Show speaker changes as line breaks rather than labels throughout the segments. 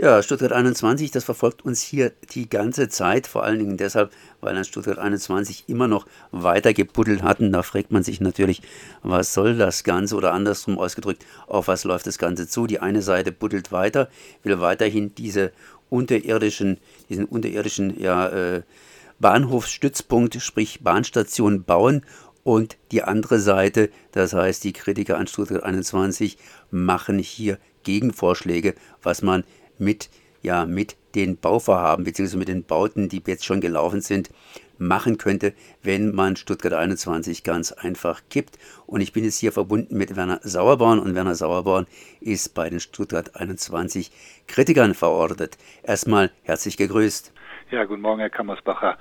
Ja, Stuttgart 21, das verfolgt uns hier die ganze Zeit, vor allen Dingen deshalb, weil an Stuttgart 21 immer noch weiter gebuddelt hatten. Da fragt man sich natürlich, was soll das Ganze oder andersrum ausgedrückt, auf was läuft das Ganze zu? Die eine Seite buddelt weiter, will weiterhin diese unterirdischen, diesen unterirdischen ja, äh, Bahnhofsstützpunkt, sprich Bahnstation bauen und die andere Seite, das heißt die Kritiker an Stuttgart 21, machen hier Gegenvorschläge, was man mit, ja, mit den Bauvorhaben bzw. mit den Bauten, die jetzt schon gelaufen sind, machen könnte, wenn man Stuttgart 21 ganz einfach kippt. Und ich bin jetzt hier verbunden mit Werner Sauerborn und Werner Sauerborn ist bei den Stuttgart 21 Kritikern verortet. Erstmal herzlich gegrüßt.
Ja, guten Morgen, Herr Kammersbacher.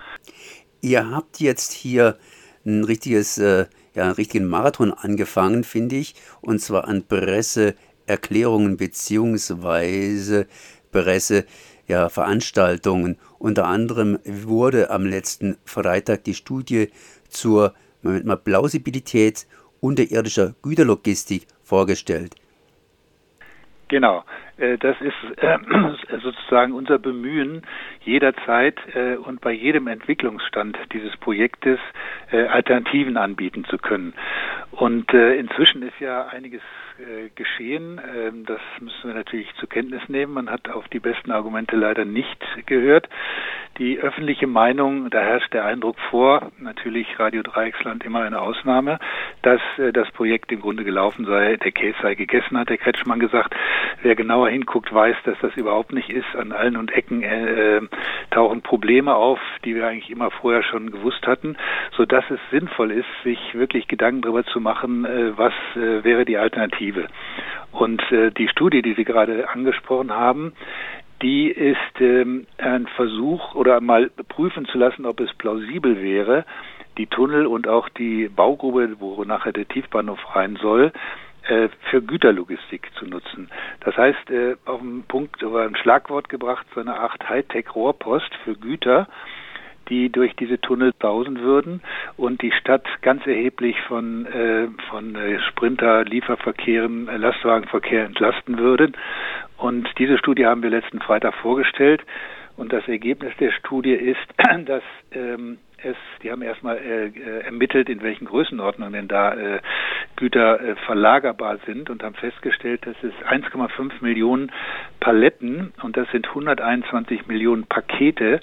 Ihr habt jetzt hier ein richtiges, äh, ja, einen richtigen Marathon angefangen, finde ich, und zwar an Presse Erklärungen beziehungsweise Presse, ja, Veranstaltungen. Unter anderem wurde am letzten Freitag die Studie zur mal, Plausibilität unterirdischer Güterlogistik vorgestellt.
Genau, das ist äh, sozusagen unser Bemühen, jederzeit äh, und bei jedem Entwicklungsstand dieses Projektes Alternativen anbieten zu können. Und inzwischen ist ja einiges äh, geschehen. Ähm, das müssen wir natürlich zur Kenntnis nehmen. Man hat auf die besten Argumente leider nicht gehört. Die öffentliche Meinung, da herrscht der Eindruck vor, natürlich Radio Dreiecksland immer eine Ausnahme, dass äh, das Projekt im Grunde gelaufen sei, der Käse sei gegessen, hat der Kretschmann gesagt. Wer genauer hinguckt, weiß, dass das überhaupt nicht ist. An allen und Ecken äh, tauchen Probleme auf, die wir eigentlich immer vorher schon gewusst hatten, so dass es sinnvoll ist, sich wirklich Gedanken darüber zu machen, äh, was äh, wäre die Alternative. Und äh, die Studie, die Sie gerade angesprochen haben, die ist ähm, ein Versuch oder mal prüfen zu lassen, ob es plausibel wäre, die Tunnel und auch die Baugrube, wo nachher der Tiefbahnhof rein soll, äh, für Güterlogistik zu nutzen. Das heißt, äh, auf einen Punkt oder ein Schlagwort gebracht, so eine Art Hightech-Rohrpost für Güter, die durch diese Tunnel sausen würden und die Stadt ganz erheblich von, äh, von äh, Sprinter, Lieferverkehren, äh, Lastwagenverkehr entlasten würden. Und diese Studie haben wir letzten Freitag vorgestellt. Und das Ergebnis der Studie ist, dass ähm, es, die haben erstmal äh, äh, ermittelt, in welchen Größenordnungen denn da äh, Güter äh, verlagerbar sind und haben festgestellt, dass es 1,5 Millionen Paletten und das sind 121 Millionen Pakete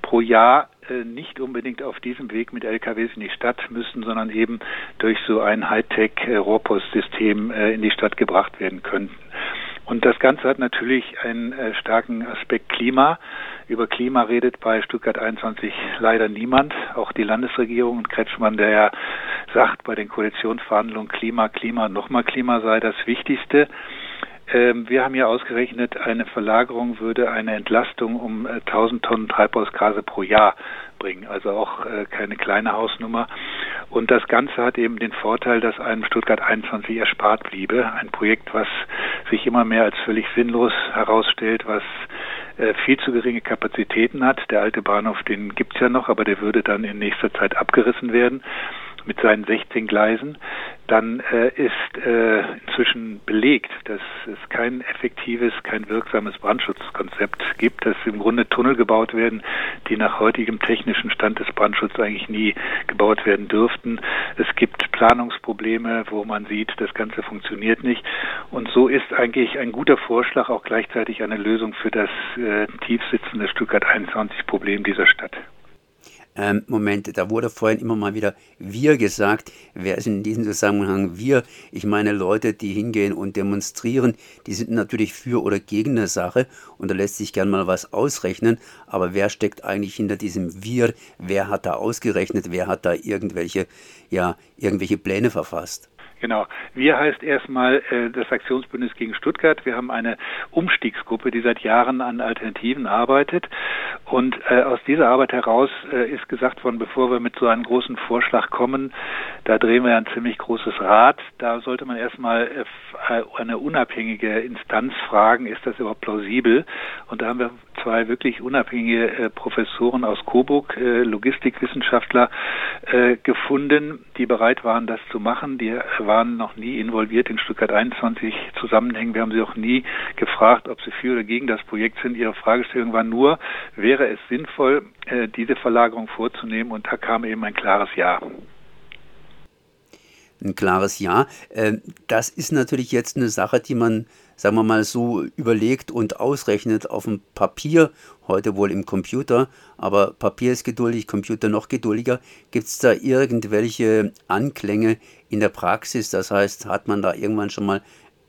pro Jahr äh, nicht unbedingt auf diesem Weg mit LKWs in die Stadt müssen, sondern eben durch so ein Hightech-Rohrpostsystem äh, in die Stadt gebracht werden könnten. Und das Ganze hat natürlich einen äh, starken Aspekt Klima. Über Klima redet bei Stuttgart 21 leider niemand. Auch die Landesregierung und Kretschmann, der ja sagt, bei den Koalitionsverhandlungen Klima, Klima, nochmal Klima sei das Wichtigste. Ähm, wir haben ja ausgerechnet, eine Verlagerung würde eine Entlastung um 1000 äh, Tonnen Treibhausgase pro Jahr bringen, also auch äh, keine kleine Hausnummer. Und das Ganze hat eben den Vorteil, dass einem Stuttgart 21 erspart bliebe. Ein Projekt, was sich immer mehr als völlig sinnlos herausstellt, was äh, viel zu geringe Kapazitäten hat. Der alte Bahnhof, den gibt's ja noch, aber der würde dann in nächster Zeit abgerissen werden mit seinen 16 Gleisen, dann äh, ist äh, inzwischen belegt, dass es kein effektives, kein wirksames Brandschutzkonzept gibt, dass im Grunde Tunnel gebaut werden, die nach heutigem technischen Stand des Brandschutzes eigentlich nie gebaut werden dürften. Es gibt Planungsprobleme, wo man sieht, das Ganze funktioniert nicht. Und so ist eigentlich ein guter Vorschlag auch gleichzeitig eine Lösung für das äh, tiefsitzende Stuttgart 21 Problem dieser Stadt
ähm, Moment, da wurde vorhin immer mal wieder wir gesagt. Wer ist in diesem Zusammenhang wir? Ich meine Leute, die hingehen und demonstrieren, die sind natürlich für oder gegen eine Sache und da lässt sich gern mal was ausrechnen. Aber wer steckt eigentlich hinter diesem wir? Wer hat da ausgerechnet? Wer hat da irgendwelche, ja, irgendwelche Pläne verfasst?
Genau. Wir heißt erstmal äh, das Aktionsbündnis gegen Stuttgart. Wir haben eine Umstiegsgruppe, die seit Jahren an Alternativen arbeitet. Und äh, aus dieser Arbeit heraus äh, ist gesagt worden, bevor wir mit so einem großen Vorschlag kommen, da drehen wir ein ziemlich großes Rad. Da sollte man erstmal äh, eine unabhängige Instanz fragen, ist das überhaupt plausibel? Und da haben wir zwei wirklich unabhängige äh, Professoren aus Coburg, äh, Logistikwissenschaftler, gefunden, die bereit waren, das zu machen. Die waren noch nie involviert in Stuttgart 21 Zusammenhängen. Wir haben sie auch nie gefragt, ob sie für oder gegen das Projekt sind. Ihre Fragestellung war nur, wäre es sinnvoll, diese Verlagerung vorzunehmen? Und da kam eben ein klares Ja
ein klares Ja. Ähm, das ist natürlich jetzt eine Sache, die man, sagen wir mal, so überlegt und ausrechnet auf dem Papier, heute wohl im Computer, aber Papier ist geduldig, Computer noch geduldiger. Gibt es da irgendwelche Anklänge in der Praxis? Das heißt, hat man da irgendwann schon mal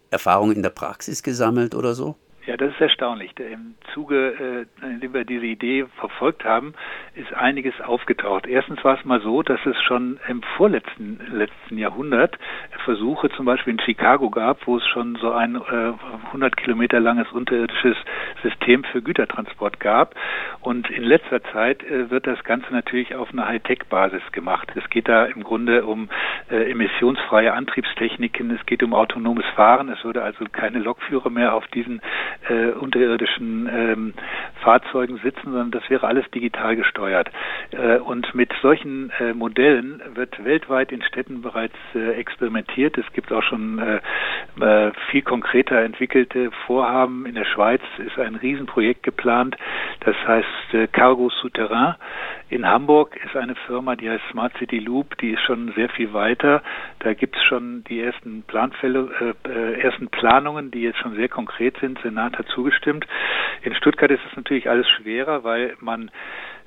Erfahrungen in der Praxis gesammelt oder so?
Ja, das ist erstaunlich. Im Zuge, äh, in dem wir diese Idee verfolgt haben, ist einiges aufgetaucht. Erstens war es mal so, dass es schon im vorletzten letzten Jahrhundert Versuche zum Beispiel in Chicago gab, wo es schon so ein äh, 100 Kilometer langes unterirdisches System für Gütertransport gab. Und in letzter Zeit äh, wird das Ganze natürlich auf einer Hightech-Basis gemacht. Es geht da im Grunde um äh, emissionsfreie Antriebstechniken, es geht um autonomes Fahren. Es würde also keine Lokführer mehr auf diesen äh, unterirdischen ähm, Fahrzeugen sitzen, sondern das wäre alles digital gesteuert. Äh, und mit solchen äh, Modellen wird weltweit in Städten bereits experimentiert. Es gibt auch schon viel konkreter entwickelte Vorhaben. In der Schweiz ist ein Riesenprojekt geplant, das heißt Cargo Souterrain. In Hamburg ist eine Firma, die heißt Smart City Loop, die ist schon sehr viel weiter. Da gibt es schon die ersten Planfälle, äh, ersten Planungen, die jetzt schon sehr konkret sind. Senat hat zugestimmt. In Stuttgart ist es natürlich alles schwerer, weil man äh,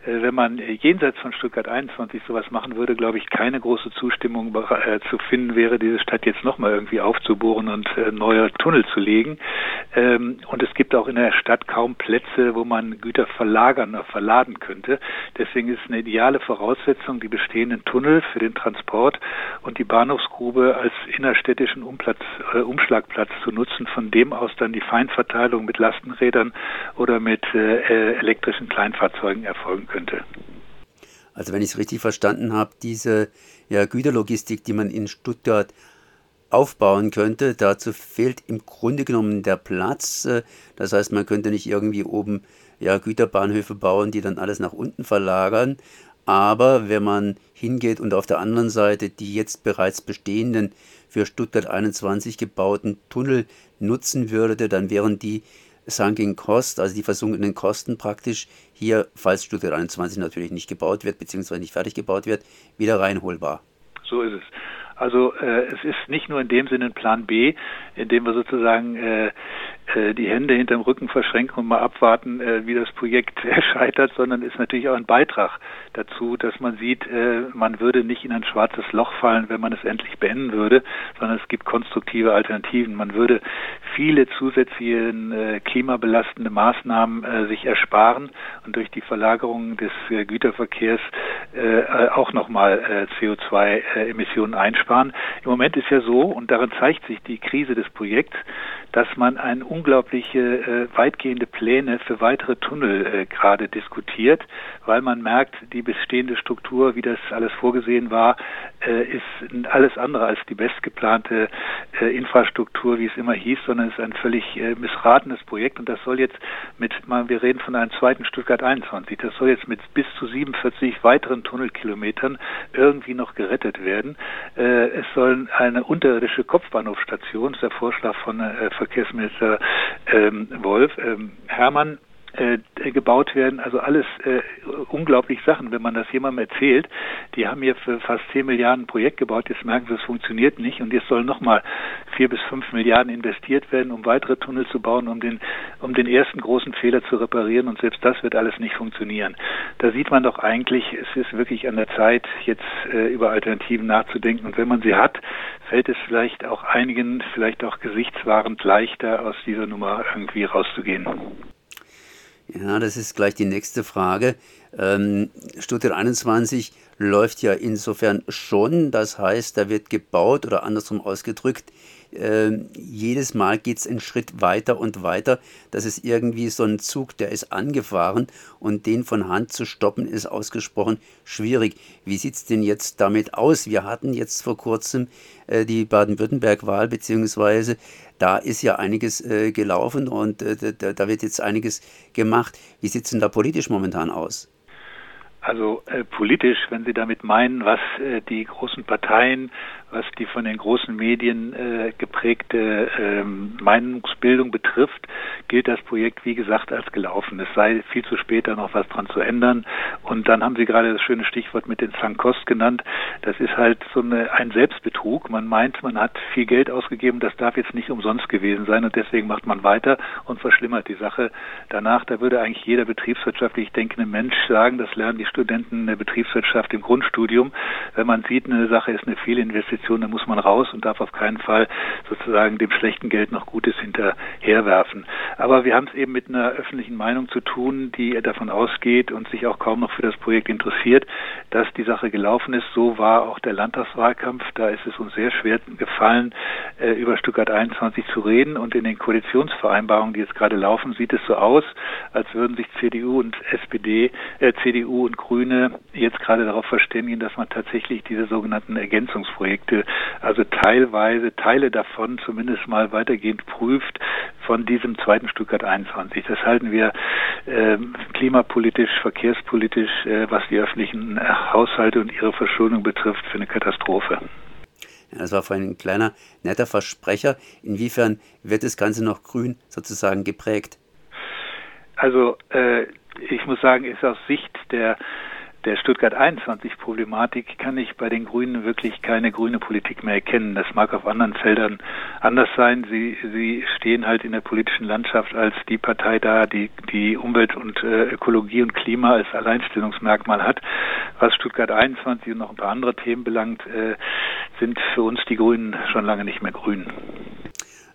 wenn man jenseits von Stuttgart 21 sowas machen würde, glaube ich, keine große Zustimmung äh, zu finden wäre, diese Stadt jetzt nochmal irgendwie aufzubohren und äh, neue Tunnel zu legen. Ähm, und es gibt auch in der Stadt kaum Plätze, wo man Güter verlagern oder verladen könnte. Deswegen ist eine ideale Voraussetzung, die bestehenden Tunnel für den Transport und die Bahnhofsgrube als innerstädtischen Umplatz, äh, Umschlagplatz zu nutzen, von dem aus dann die Feinverteilung mit Lastenrädern oder mit äh, elektrischen Kleinfahrzeugen erfolgen könnte.
Also wenn ich es richtig verstanden habe, diese ja, Güterlogistik, die man in Stuttgart aufbauen könnte, dazu fehlt im Grunde genommen der Platz. Äh, das heißt, man könnte nicht irgendwie oben ja, Güterbahnhöfe bauen, die dann alles nach unten verlagern. Aber wenn man hingeht und auf der anderen Seite die jetzt bereits bestehenden für Stuttgart 21 gebauten Tunnel nutzen würde, dann wären die Sunking Cost, also die versunkenen Kosten praktisch hier, falls Stuttgart 21 natürlich nicht gebaut wird, beziehungsweise nicht fertig gebaut wird, wieder reinholbar.
So ist es. Also äh, es ist nicht nur in dem Sinne ein Plan B, in dem wir sozusagen äh, die Hände hinterm Rücken verschränken und mal abwarten, äh, wie das Projekt scheitert, sondern ist natürlich auch ein Beitrag dazu, dass man sieht, äh, man würde nicht in ein schwarzes Loch fallen, wenn man es endlich beenden würde, sondern es gibt konstruktive Alternativen. Man würde viele zusätzliche äh, klimabelastende Maßnahmen äh, sich ersparen und durch die Verlagerung des äh, Güterverkehrs äh, auch nochmal äh, CO2-Emissionen einsparen. Im Moment ist ja so, und darin zeigt sich die Krise des Projekts, dass man ein unglaubliche äh, weitgehende Pläne für weitere Tunnel äh, gerade diskutiert, weil man merkt, die bestehende Struktur, wie das alles vorgesehen war, äh, ist alles andere als die bestgeplante äh, Infrastruktur, wie es immer hieß, sondern ist ein völlig äh, missratenes Projekt und das soll jetzt mit, mal, wir reden von einem zweiten Stuttgart 21, das soll jetzt mit bis zu 47 weiteren Tunnelkilometern irgendwie noch gerettet werden. Äh, es soll eine unterirdische Kopfbahnhofstation, ist der Vorschlag von Verkehrsminister ähm, Wolf, ähm, Hermann, äh, gebaut werden. Also alles äh, unglaublich Sachen, wenn man das jemandem erzählt. Die haben hier für fast 10 Milliarden ein Projekt gebaut, jetzt merken sie, es funktioniert nicht und jetzt sollen nochmal 4 bis 5 Milliarden investiert werden, um weitere Tunnel zu bauen, um den, um den ersten großen Fehler zu reparieren und selbst das wird alles nicht funktionieren. Da sieht man doch eigentlich, es ist wirklich an der Zeit, jetzt äh, über Alternativen nachzudenken und wenn man sie hat, fällt es vielleicht auch einigen, vielleicht auch gesichtswahrend leichter, aus dieser Nummer irgendwie rauszugehen.
Ja, das ist gleich die nächste Frage. Ähm, Stuttgart 21 läuft ja insofern schon, das heißt, da wird gebaut oder andersrum ausgedrückt, äh, jedes Mal geht es einen Schritt weiter und weiter. Das ist irgendwie so ein Zug, der ist angefahren und den von Hand zu stoppen ist ausgesprochen schwierig. Wie sieht es denn jetzt damit aus? Wir hatten jetzt vor kurzem äh, die Baden-Württemberg-Wahl, beziehungsweise da ist ja einiges äh, gelaufen und äh, da, da, wird jetzt einiges gemacht. Wie sieht es denn da politisch momentan aus?
Also äh, politisch, wenn Sie damit meinen, was äh, die großen Parteien, was die von den großen Medien äh, geprägte ähm, Meinungsbildung betrifft, gilt das Projekt, wie gesagt, als gelaufen. Es sei viel zu später noch was dran zu ändern. Und dann haben Sie gerade das schöne Stichwort mit den Sankost genannt. Das ist halt so eine, ein Selbstbetrug. Man meint, man hat viel Geld ausgegeben, das darf jetzt nicht umsonst gewesen sein und deswegen macht man weiter und verschlimmert die Sache. Danach, da würde eigentlich jeder betriebswirtschaftlich denkende Mensch sagen, das lernen die Studenten der Betriebswirtschaft im Grundstudium. Wenn man sieht, eine Sache ist eine Fehlinvestition, dann muss man raus und darf auf keinen Fall sozusagen dem schlechten Geld noch Gutes hinterherwerfen. Aber wir haben es eben mit einer öffentlichen Meinung zu tun, die davon ausgeht und sich auch kaum noch für das Projekt interessiert, dass die Sache gelaufen ist. So war auch der Landtagswahlkampf. Da ist es uns sehr schwer gefallen, äh, über Stuttgart 21 zu reden. Und in den Koalitionsvereinbarungen, die jetzt gerade laufen, sieht es so aus, als würden sich CDU und SPD, äh, CDU und Grüne jetzt gerade darauf verständigen, dass man tatsächlich diese sogenannten Ergänzungsprojekte, also teilweise Teile davon zumindest mal weitergehend prüft von diesem zweiten Stuttgart 21. Das halten wir äh, klimapolitisch, verkehrspolitisch, äh, was die öffentlichen Haushalte und ihre Verschuldung betrifft, für eine Katastrophe.
Das war vorhin ein kleiner, netter Versprecher. Inwiefern wird das Ganze noch grün sozusagen geprägt?
Also äh, ich muss sagen, ist aus Sicht der der Stuttgart 21 Problematik kann ich bei den Grünen wirklich keine grüne Politik mehr erkennen. Das mag auf anderen Feldern anders sein. Sie, sie stehen halt in der politischen Landschaft als die Partei da, die die Umwelt und äh, Ökologie und Klima als Alleinstellungsmerkmal hat. Was Stuttgart 21 und noch ein paar andere Themen belangt, äh, sind für uns die Grünen schon lange nicht mehr grün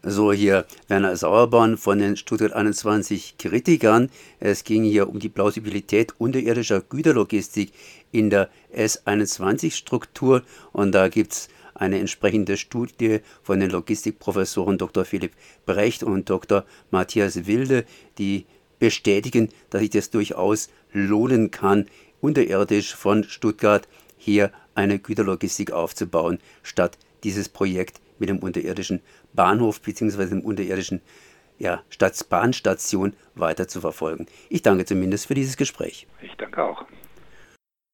so hier Werner Sauerborn von den Stuttgart 21 Kritikern. Es ging hier um die Plausibilität unterirdischer Güterlogistik in der S21-Struktur und da gibt es eine entsprechende Studie von den Logistikprofessoren Dr. Philipp Brecht und Dr. Matthias Wilde, die bestätigen, dass sich das durchaus lohnen kann, unterirdisch von Stuttgart hier eine Güterlogistik aufzubauen, statt dieses Projekt mit dem unterirdischen Bahnhof bzw. dem unterirdischen ja, Stadtbahnstation weiter zu verfolgen. Ich danke zumindest für dieses Gespräch.
Ich danke auch.